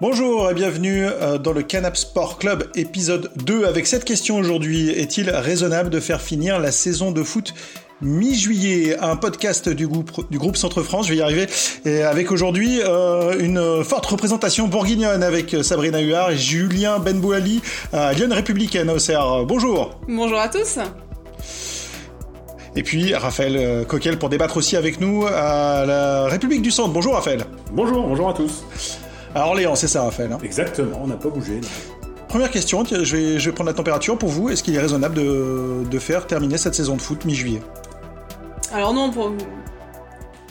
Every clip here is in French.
Bonjour et bienvenue euh, dans le Canap Sport Club épisode 2 avec cette question aujourd'hui. Est-il raisonnable de faire finir la saison de foot mi-juillet, un podcast du groupe, du groupe Centre France, je vais y arriver, et avec aujourd'hui euh, une forte représentation bourguignonne avec Sabrina Huard et Julien Benbouali à Lyon Républicaine au CR. Bonjour Bonjour à tous et puis Raphaël euh, Coquel pour débattre aussi avec nous à la République du Centre. Bonjour Raphaël Bonjour, bonjour à tous à Orléans, c'est ça, Raphaël hein Exactement, on n'a pas bougé. Première question, je vais, je vais prendre la température pour vous. Est-ce qu'il est raisonnable de, de, faire terminer cette saison de foot mi-juillet? Alors non, pour,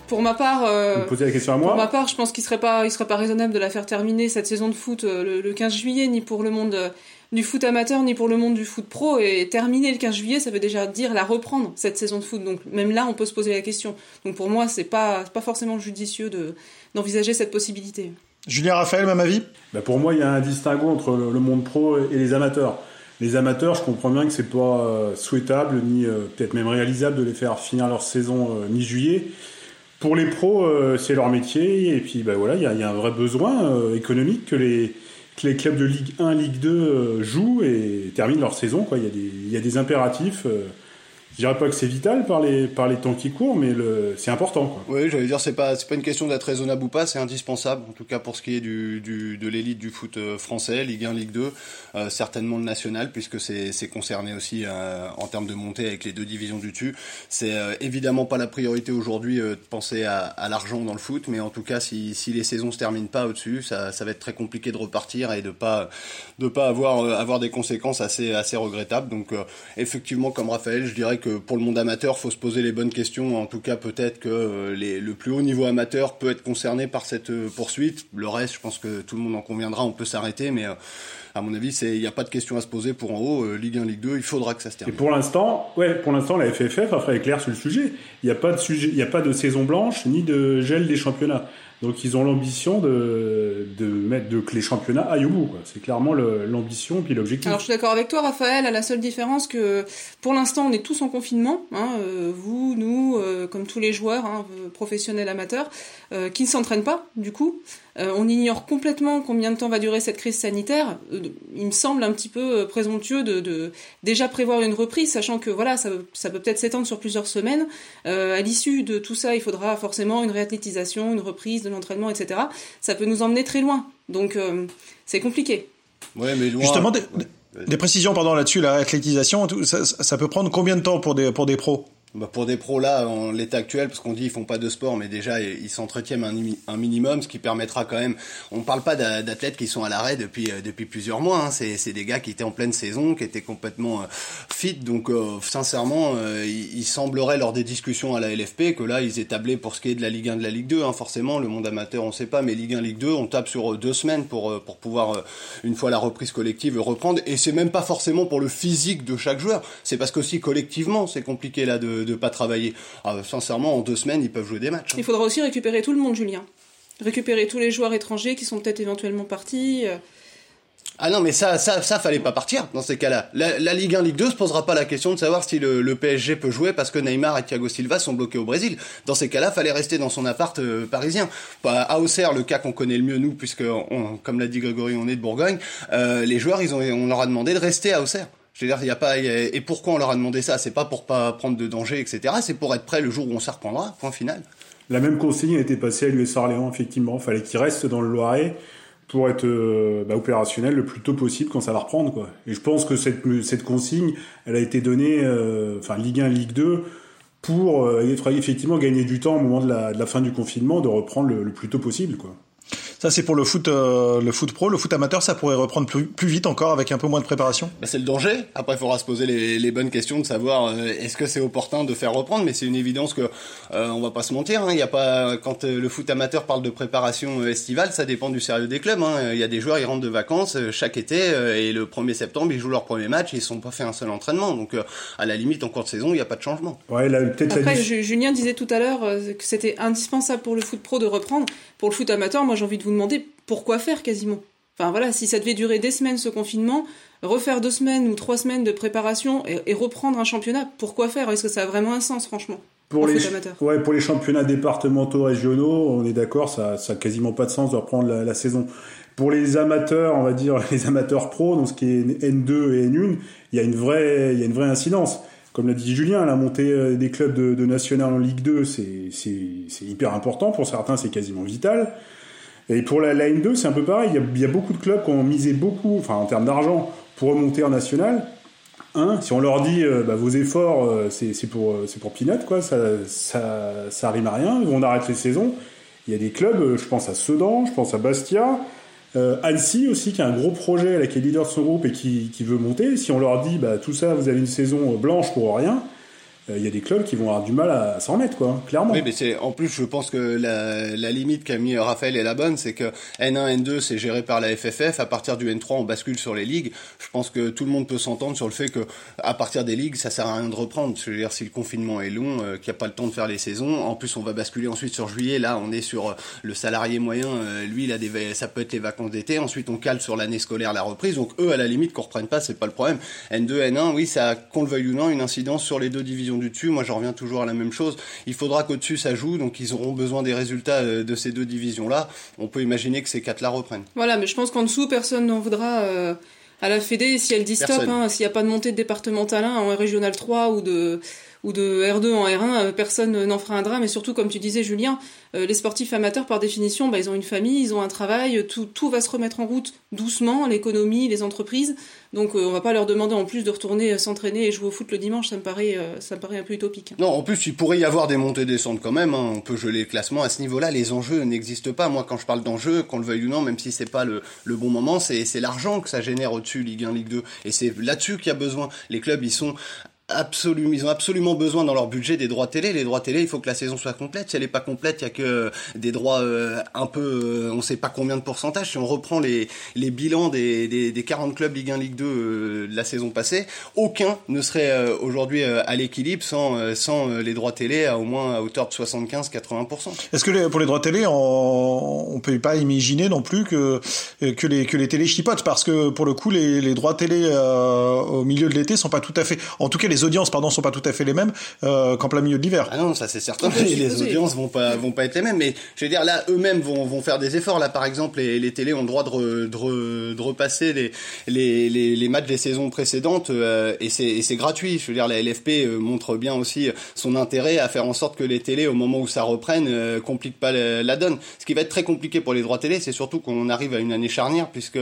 pour ma part, euh, vous posez la question à moi? Pour ma part, je pense qu'il serait pas, il serait pas raisonnable de la faire terminer cette saison de foot euh, le, 15 juillet, ni pour le monde euh, du foot amateur, ni pour le monde du foot pro. Et terminer le 15 juillet, ça veut déjà dire la reprendre cette saison de foot. Donc même là, on peut se poser la question. Donc pour moi, c'est pas, pas forcément judicieux de d'envisager cette possibilité. Julien Raphaël, même avis? Bah Pour moi, il y a un distinguo entre le monde pro et les amateurs. Les amateurs, je comprends bien que c'est pas euh, souhaitable ni euh, peut-être même réalisable de les faire finir leur saison euh, mi-juillet. Pour les pros, c'est leur métier et puis bah voilà, il y a, un vrai besoin économique que les que les clubs de Ligue 1, Ligue 2 jouent et terminent leur saison. Il, y y a des impératifs. Je dirais pas que c'est vital par les, par les temps qui courent, mais le, c'est important. Quoi. Oui, j'allais dire, c'est pas, c'est pas une question d'être raisonnable ou pas, c'est indispensable, en tout cas pour ce qui est du, du de l'élite du foot euh, français, Ligue 1, Ligue 2, euh, certainement le national, puisque c'est, c'est concerné aussi euh, en termes de montée avec les deux divisions du dessus. C'est évidemment pas la priorité aujourd'hui de penser à, à, l'argent dans le foot, mais en tout cas, si, si les saisons se terminent pas au-dessus, ça, ça va être très compliqué de repartir et de pas, de pas avoir, avoir des conséquences assez, assez regrettables. Donc, effectivement, comme Raphaël, je dirais que pour le monde amateur, faut se poser les bonnes questions. En tout cas, peut-être que euh, le plus haut niveau amateur peut être concerné par cette euh, poursuite. Le reste, je pense que tout le monde en conviendra, on peut s'arrêter, mais euh, à mon avis, il n'y a pas de question à se poser pour en haut. Ligue 1, Ligue 2, il faudra que ça se termine. Et pour l'instant, ouais, pour l'instant, la FFF a fait clair sur le sujet. Il n'y a pas de sujet, il n'y a pas de saison blanche ni de gel des championnats. Donc ils ont l'ambition de, de mettre de, que les championnats aillent au. C'est clairement l'ambition puis l'objectif. Alors je suis d'accord avec toi, Raphaël. À la seule différence que pour l'instant on est tous en confinement. Hein, euh, vous, nous, euh, comme tous les joueurs, hein, professionnels, amateurs, euh, qui ne s'entraînent pas du coup. Euh, on ignore complètement combien de temps va durer cette crise sanitaire. Euh, il me semble un petit peu euh, présomptueux de, déjà prévoir une reprise, sachant que voilà, ça, peut peut-être s'étendre sur plusieurs semaines. à l'issue de tout ça, il faudra forcément une réathlétisation, une reprise de l'entraînement, etc. Ça peut nous emmener très loin. Donc c'est compliqué. Ouais, mais Justement, des, précisions pendant là-dessus, la réathlétisation, ça, ça, peut prendre combien de temps pour des, pour des pros? Bah pour des pros là, en l'état actuel, parce qu'on dit ils font pas de sport, mais déjà ils s'entretiennent un, minimum, ce qui permettra quand même. On parle pas d'athlètes qui sont à l'arrêt depuis euh, depuis plusieurs mois. Hein. C'est des gars qui étaient en pleine saison, qui étaient complètement euh, fit. Donc euh, sincèrement, il, semblerait lors des discussions à la LFP que là ils établaient pour ce qui est de la Ligue 1, de la Ligue 2. Hein, forcément, le monde amateur on sait pas, mais Ligue 1, Ligue 2, on tape sur deux semaines pour pour pouvoir une fois la reprise collective reprendre. Et c'est même pas forcément pour le physique de chaque joueur. C'est parce qu'aussi collectivement c'est compliqué là de de pas travailler. Ah, sincèrement, en deux semaines, ils peuvent jouer des matchs. Hein. Il faudra aussi récupérer tout le monde, Julien. Récupérer tous les joueurs étrangers qui sont peut-être éventuellement partis. Euh. Ah non, mais ça, ça, ça fallait pas partir dans ces cas-là. La, Ligue 1, Ligue 2 se posera pas la question de savoir si le, PSG peut jouer parce que Neymar et Thiago Silva sont bloqués au Brésil. Dans ces cas-là, fallait rester dans son appart euh, parisien. Bah, à Auxerre, le cas qu'on connaît le mieux nous, puisque comme l'a dit Grégory, on est de Bourgogne. Euh, les joueurs, ils ont, on leur a demandé de rester à Auxerre. Je veux dire, il y a pas et pourquoi on leur a demandé ça? C'est pas pour pas prendre de danger, etc. C'est pour être prêt le jour où on s'y reprendra. Point final. La même consigne a été passée à l'US Orléans, effectivement. Il fallait qu'ils restent dans le Loiret pour être euh, bah, opérationnel le plus tôt possible quand ça va reprendre, quoi. Et je pense que cette cette consigne, elle a été donnée, euh, enfin Ligue 1, Ligue 2, pour euh, effectivement gagner du temps au moment de la, de la fin du confinement, de reprendre le, le plus tôt possible, quoi. Ça, c'est pour le foot, euh, le foot pro. Le foot amateur, ça pourrait reprendre plus, plus vite encore avec un peu moins de préparation. Bah, c'est le danger. Après, il faudra se poser les, les, bonnes questions de savoir euh, est-ce que c'est opportun de faire reprendre. Mais c'est une évidence que euh, on va pas se mentir. Hein. Il y a pas quand le foot amateur parle de préparation estivale, ça dépend du sérieux des clubs. Hein. Il y a des joueurs, ils rentrent de vacances chaque été et le 1er septembre, ils jouent leur premier match. Et ils sont pas fait un seul entraînement. Donc, à la limite, en cours de saison, il n'y a pas de changement. Ouais, là, Après, Julien disait tout à l'heure que c'était indispensable pour le foot pro de reprendre. Pour le foot amateur, moi, j'ai envie de vous demander pourquoi faire quasiment Enfin voilà, si ça devait durer des semaines ce confinement, refaire deux semaines ou trois semaines de préparation et, reprendre un championnat, pourquoi faire? Est-ce que ça a vraiment un sens franchement pour les, ouais, pour les championnats départementaux, régionaux, on est d'accord, ça n'a quasiment pas de sens de reprendre la, saison. Pour les amateurs, on va dire les amateurs pro, dans ce qui est N2 et N1, il y a une vraie, il y a une vraie incidence. Comme l'a dit Julien, la montée des clubs de, de national en Ligue 2, c'est hyper important. Pour certains, c'est quasiment vital. Et pour la, la N2, c'est un peu pareil. Il y, a, beaucoup de clubs qui ont misé beaucoup, enfin en termes d'argent, pour remonter en national. Si on leur dit euh, bah, vos efforts, euh, c'est pour euh, pour quoi, ça, ça ça à rien. On arrête les saisons. Il y a des clubs, euh, je pense à Sedan, je pense à Bastia, euh, Annecy aussi, qui a un gros projet, là, qui est leader de son groupe et qui, qui veut monter. Si on leur dit bah, tout ça, vous avez une saison blanche pour rien, il euh, y a des clubs qui vont avoir du mal à, s'en remettre, quoi, clairement. Oui, mais c'est en plus, je pense que la, la limite qu'a mis Raphaël est la bonne, c'est que N1, N2, c'est géré par la FFF. À partir du N3, on bascule sur les ligues. Je pense que tout le monde peut s'entendre sur le fait que à partir des ligues, ça sert à rien de reprendre. Je veux dire, si le confinement est long, euh, qu'il n'y a pas le temps de faire les saisons, en plus, on va basculer ensuite sur juillet. Là, on est sur euh, le salarié moyen. Euh, lui, il a des, ça peut être les vacances d'été. Ensuite, on cale sur l'année scolaire, la reprise. Donc eux, à la limite, qu'on reprenne pas, c'est pas le problème. N2, N1, oui, ça, qu'on le veuille ou non, une incidence sur les deux divisions du dessus. Moi, j'en reviens toujours à la même chose. Il faudra qu'au-dessus ça joue, donc ils auront besoin des résultats euh, de ces deux divisions-là. On peut imaginer que ces quatre-là reprennent. Voilà, mais je pense qu'en dessous, personne n'en voudra euh, à la Fédé si elle dit stop, hein, s'il n'y a pas de montée de départemental 1 en régional 3 ou de ou de R2 en R1, euh, personne n'en fera un drame. Et surtout, comme tu disais, Julien, euh, les sportifs amateurs, par définition, bah, ils ont une famille, ils ont un travail, tout, va se remettre en route doucement, l'économie, les entreprises. Donc, euh, on va pas leur demander en plus de retourner s'entraîner et jouer au foot le dimanche. Ça me paraît, ça paraît un peu utopique. Non, en plus, il pourrait y avoir des montées descentes quand même. Hein. On peut geler le classement à ce niveau-là. Les enjeux n'existent pas. Moi, quand je parle d'enjeux, qu'on le veuille ou non, même si c'est pas le, le bon moment, c'est l'argent que ça génère au-dessus Ligue 1, Ligue 2. Et c'est là-dessus qu'il y a besoin. Les clubs, ils sont absolument, ils ont absolument besoin dans leur budget des droits télé. Les droits télé, il faut que la saison soit complète. Si elle n'est pas complète, il y a que des droits euh, un peu, euh, on sait pas combien de pourcentage. Si on reprend les, les bilans des, des, des 40 clubs Ligue 1, Ligue 2 euh, de la saison passée, aucun ne serait euh, aujourd'hui à l'équilibre sans, sans les droits télé à au moins à hauteur de 75-80%. Est-ce que les, pour les droits télé, on, on peut pas imaginer non plus que que les que les télés chipotent? Parce que pour le coup les, les droits télé au milieu de l'été sont pas tout à fait, en tout cas les audiences, pardon, sont pas tout à fait les mêmes euh, qu'en plein milieu de l'hiver. Ah non, ça c'est certain. les audiences vont pas vont pas être les mêmes, mais je veux dire là, eux-mêmes vont, vont faire des efforts. Là, par exemple, les, les télés ont le droit de, de, de repasser les, les, les, les, matchs des saisons précédentes euh, et c'est gratuit. Je veux dire, la LFP euh, montre bien aussi son intérêt à faire en sorte que les télés, au moment où ça reprenne, euh, compliquent pas la, donne. Ce qui va être très compliqué pour les droits télé, c'est surtout qu'on arrive à une année charnière, puisque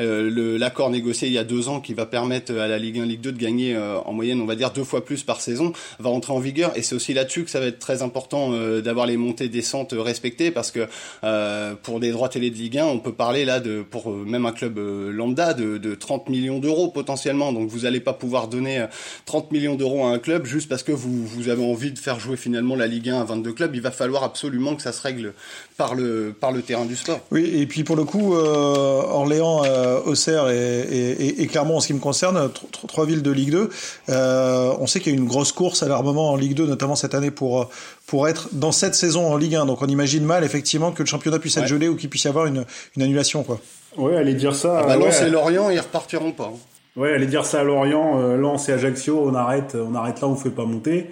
euh, l'accord négocié il y a deux ans qui va permettre à la Ligue 1, Ligue 2 de gagner en moyenne va dire deux fois plus par saison, va entrer en vigueur. Et c'est aussi là-dessus que ça va être très important euh, d'avoir les montées décentes respectées, parce que euh, pour des droits télé de Ligue 1, on peut parler là de pour euh, même un club lambda de, de 30 millions d'euros potentiellement. Donc vous n'allez pas pouvoir donner 30 millions d'euros à un club juste parce que vous, vous avez envie de faire jouer finalement la Ligue 1 à 22 clubs. Il va falloir absolument que ça se règle par le par le terrain du sport. Oui, et puis pour le coup, Orléans, Auxerre et, et, et, Clermont, en ce qui me concerne, trois villes de Ligue 2. Euh, on sait qu'il y a une grosse course à l'armement en Ligue 2, notamment cette année pour pour être dans cette saison en Ligue 1. Donc on imagine mal effectivement que le championnat puisse être gelé ou qu'il puisse y avoir une, une annulation quoi. Ouais, allez dire ça. Ah bah, Lens et Lorient, ils repartiront pas. Hein. Ouais, allez dire ça à Lorient, euh, Lens et Ajaccio, on arrête, on arrête là, on fait pas monter.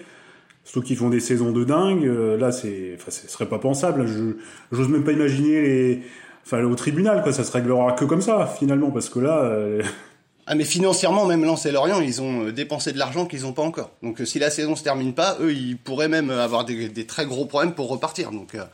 Surtout qu'ils font des saisons de dingue. Euh, là, c'est, enfin, ce serait pas pensable. Je, j'ose même pas imaginer les, enfin, au tribunal, quoi. Ça se réglera que comme ça, finalement, parce que là. Euh, ah mais financièrement, même Lens et Lorient, ils ont euh, dépensé de l'argent qu'ils n'ont pas encore. Donc euh, si la saison se termine pas, eux, ils pourraient même avoir des, très gros problèmes pour repartir. Donc euh,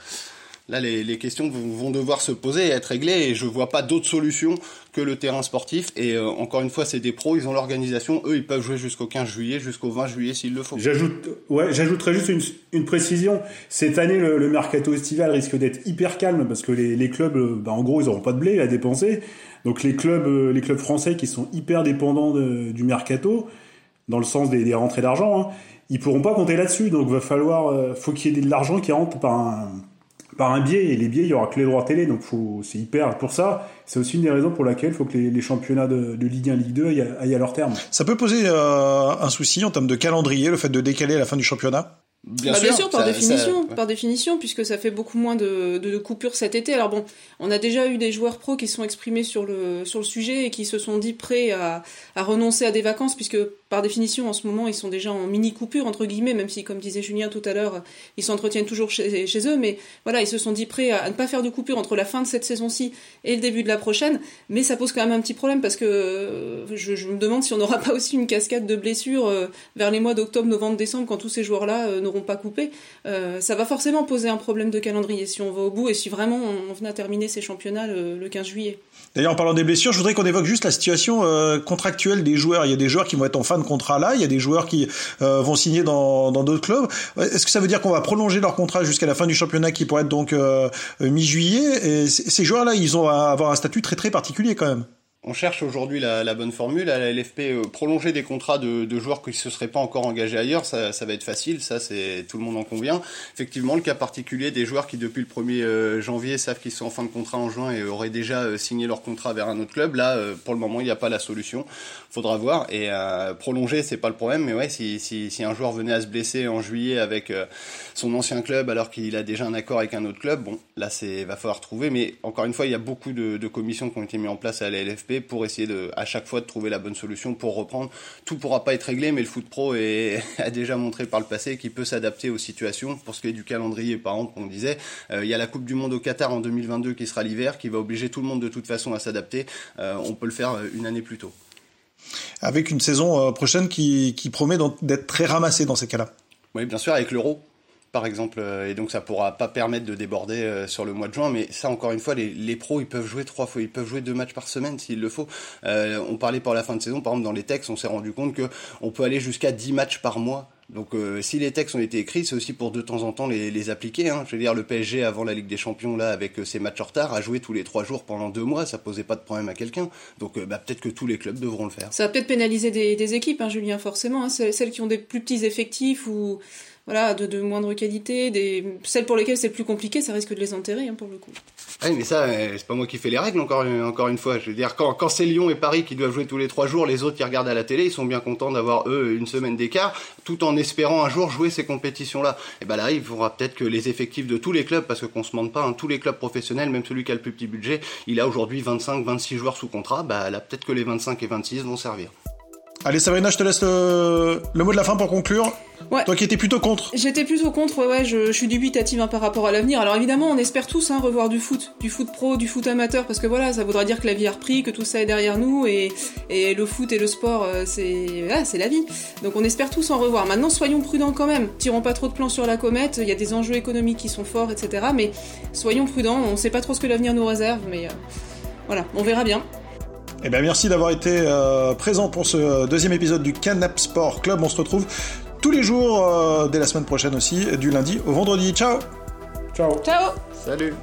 là, les, questions vont devoir se poser et être réglées. Et je vois pas d'autre solution que le terrain sportif. Et encore une fois, c'est des pros, ils ont l'organisation. Eux, ils peuvent jouer jusqu'au 15 juillet, jusqu'au 20 juillet s'il le faut. J'ajoute, ouais, j'ajouterais juste une, précision. Cette année, le, mercato estival risque d'être hyper calme parce que les, clubs, bah, en gros, ils auront pas de blé à dépenser. Donc les clubs, euh, les clubs français qui sont hyper dépendants du mercato, dans le sens des, des rentrées d'argent, hein, ils pourront pas compter là-dessus. Donc va falloir, euh, faut qu'il y ait de l'argent qui rentre par un par un biais et les biais il y aura que les droits télé donc faut c'est hyper pour ça. C'est aussi une des raisons pour laquelle il faut que les, les championnats de, de, Ligue 1 Ligue 2 aillent à, aillent à leur terme. Ça peut poser euh, un souci en termes de calendrier le fait de décaler à la fin du championnat? Bien, bah, sûr, bien sûr, par ça, définition, ça, par définition, puisque ça fait beaucoup moins de, de, de, coupures cet été. Alors bon, on a déjà eu des joueurs pros qui sont exprimés sur le sur le sujet et qui se sont dit prêts à, à renoncer à des vacances, puisque par définition, en ce moment, ils sont déjà en mini coupure entre guillemets, même si, comme disait Julien tout à l'heure, ils s'entretiennent toujours chez, eux. Mais voilà, ils se sont dit prêts à, ne pas faire de coupure entre la fin de cette saison-ci et le début de la prochaine. Mais ça pose quand même un petit problème parce que euh, je, me demande si on n'aura pas aussi une cascade de blessures euh, vers les mois d'octobre, novembre, décembre, quand tous ces joueurs-là euh, n'auront pas coupé. ça va forcément poser un problème de calendrier si on va au bout et si vraiment on, venait à terminer ces championnats le, le 15 juillet. D'ailleurs, en parlant des blessures, je voudrais qu'on évoque juste la situation contractuelle des joueurs. Il y a des joueurs qui vont être en fin contrat là, il y a des joueurs qui euh, vont signer dans d'autres clubs. Est-ce que ça veut dire qu'on va prolonger leur contrat jusqu'à la fin du championnat qui pourrait être donc euh, mi-juillet? Et ces joueurs-là, ils ont à avoir un statut très très particulier quand même. On cherche aujourd'hui la, bonne formule à la LFP. Euh, prolonger des contrats de, joueurs qui ne se seraient pas encore engagés ailleurs, ça, va être facile. Ça, c'est tout le monde en convient. Effectivement, le cas particulier des joueurs qui depuis le 1er euh, janvier savent qu'ils sont en fin de contrat en juin et auraient déjà euh, signé leur contrat vers un autre club. Là, pour le moment, il n'y a pas la solution. Faudra voir. Et prolonger, c'est pas le problème. Mais ouais, si, un joueur venait à se blesser en juillet avec son ancien club alors qu'il a déjà un accord avec un autre club, bon, là, c'est va falloir trouver. Mais encore une fois, il y a beaucoup de, de commissions qui ont été mises en place à la LFP pour essayer de, à chaque fois de trouver la bonne solution pour reprendre. Tout pourra pas être réglé, mais le foot pro est, a déjà montré par le passé qu'il peut s'adapter aux situations. Pour ce qui est du calendrier, par exemple, on disait, euh, il y a la Coupe du Monde au Qatar en 2022 qui sera l'hiver, qui va obliger tout le monde de toute façon à s'adapter. Euh, on peut le faire euh, une année plus tôt. Avec une saison prochaine qui, qui promet d'être très ramassée dans ces cas-là. Oui, bien sûr, avec l'euro par exemple, euh, et donc ça pourra pas permettre de déborder euh, sur le mois de juin. Mais ça, encore une fois, les, les, pros, ils peuvent jouer trois fois, ils peuvent jouer deux matchs par semaine s'il le faut. Euh, on parlait pour la fin de saison, par exemple, dans les textes, on s'est rendu compte que on peut aller jusqu'à 10 matchs par mois. Donc euh, si les textes ont été écrits, c'est aussi pour de temps en temps les, les appliquer. Hein. Je veux dire, le PSG avant la Ligue des Champions là, avec ses matchs en retard, a joué tous les trois jours pendant deux mois, ça posait pas de problème à quelqu'un. Donc bah, peut-être que tous les clubs devront le faire. Ça va peut-être pénaliser des, des équipes, hein, Julien, forcément. Hein. Celles qui ont des plus petits effectifs ou voilà, de, de moindre qualité, celles pour lesquelles c'est plus compliqué, ça risque de les enterrer hein, pour le coup. Ah oui, mais ça, euh, c'est pas moi qui fais les règles encore, encore une fois. Je veux dire, quand, quand c'est Lyon et Paris qui doivent jouer tous les trois jours, les autres qui regardent à la télé, ils sont bien contents d'avoir eux une semaine d'écart, tout en espérant un jour jouer ces compétitions-là. Et ben là, il faudra peut-être que les effectifs de tous les clubs, parce que qu'on se mente pas, hein, tous les clubs professionnels, même celui qui a le plus petit budget, il a aujourd'hui 25, 26 joueurs sous contrat. Bah là, peut-être que les 25 et 26 vont servir. Allez Sabrina, je te laisse le, mot de la fin pour conclure. Ouais. Toi qui étais plutôt contre. J'étais plutôt contre, ouais, je, je suis dubitative hein, par rapport à l'avenir. Alors évidemment, on espère tous hein, revoir du foot, du foot pro, du foot amateur, parce que voilà, ça voudra dire que la vie a repris, que tout ça est derrière nous, et, et le foot et le sport, euh, c'est la vie. Donc on espère tous en revoir. Maintenant, soyons prudents quand même. Tirons pas trop de plans sur la comète. Il y a des enjeux économiques qui sont forts, etc. Mais soyons prudents. On sait pas trop ce que l'avenir nous réserve, mais euh, voilà, on verra bien. Eh bien, merci d'avoir été euh, présent pour ce deuxième épisode du Canap Sport Club. On se retrouve tous les jours euh, dès la semaine prochaine aussi, du lundi au vendredi. Ciao Ciao Ciao Salut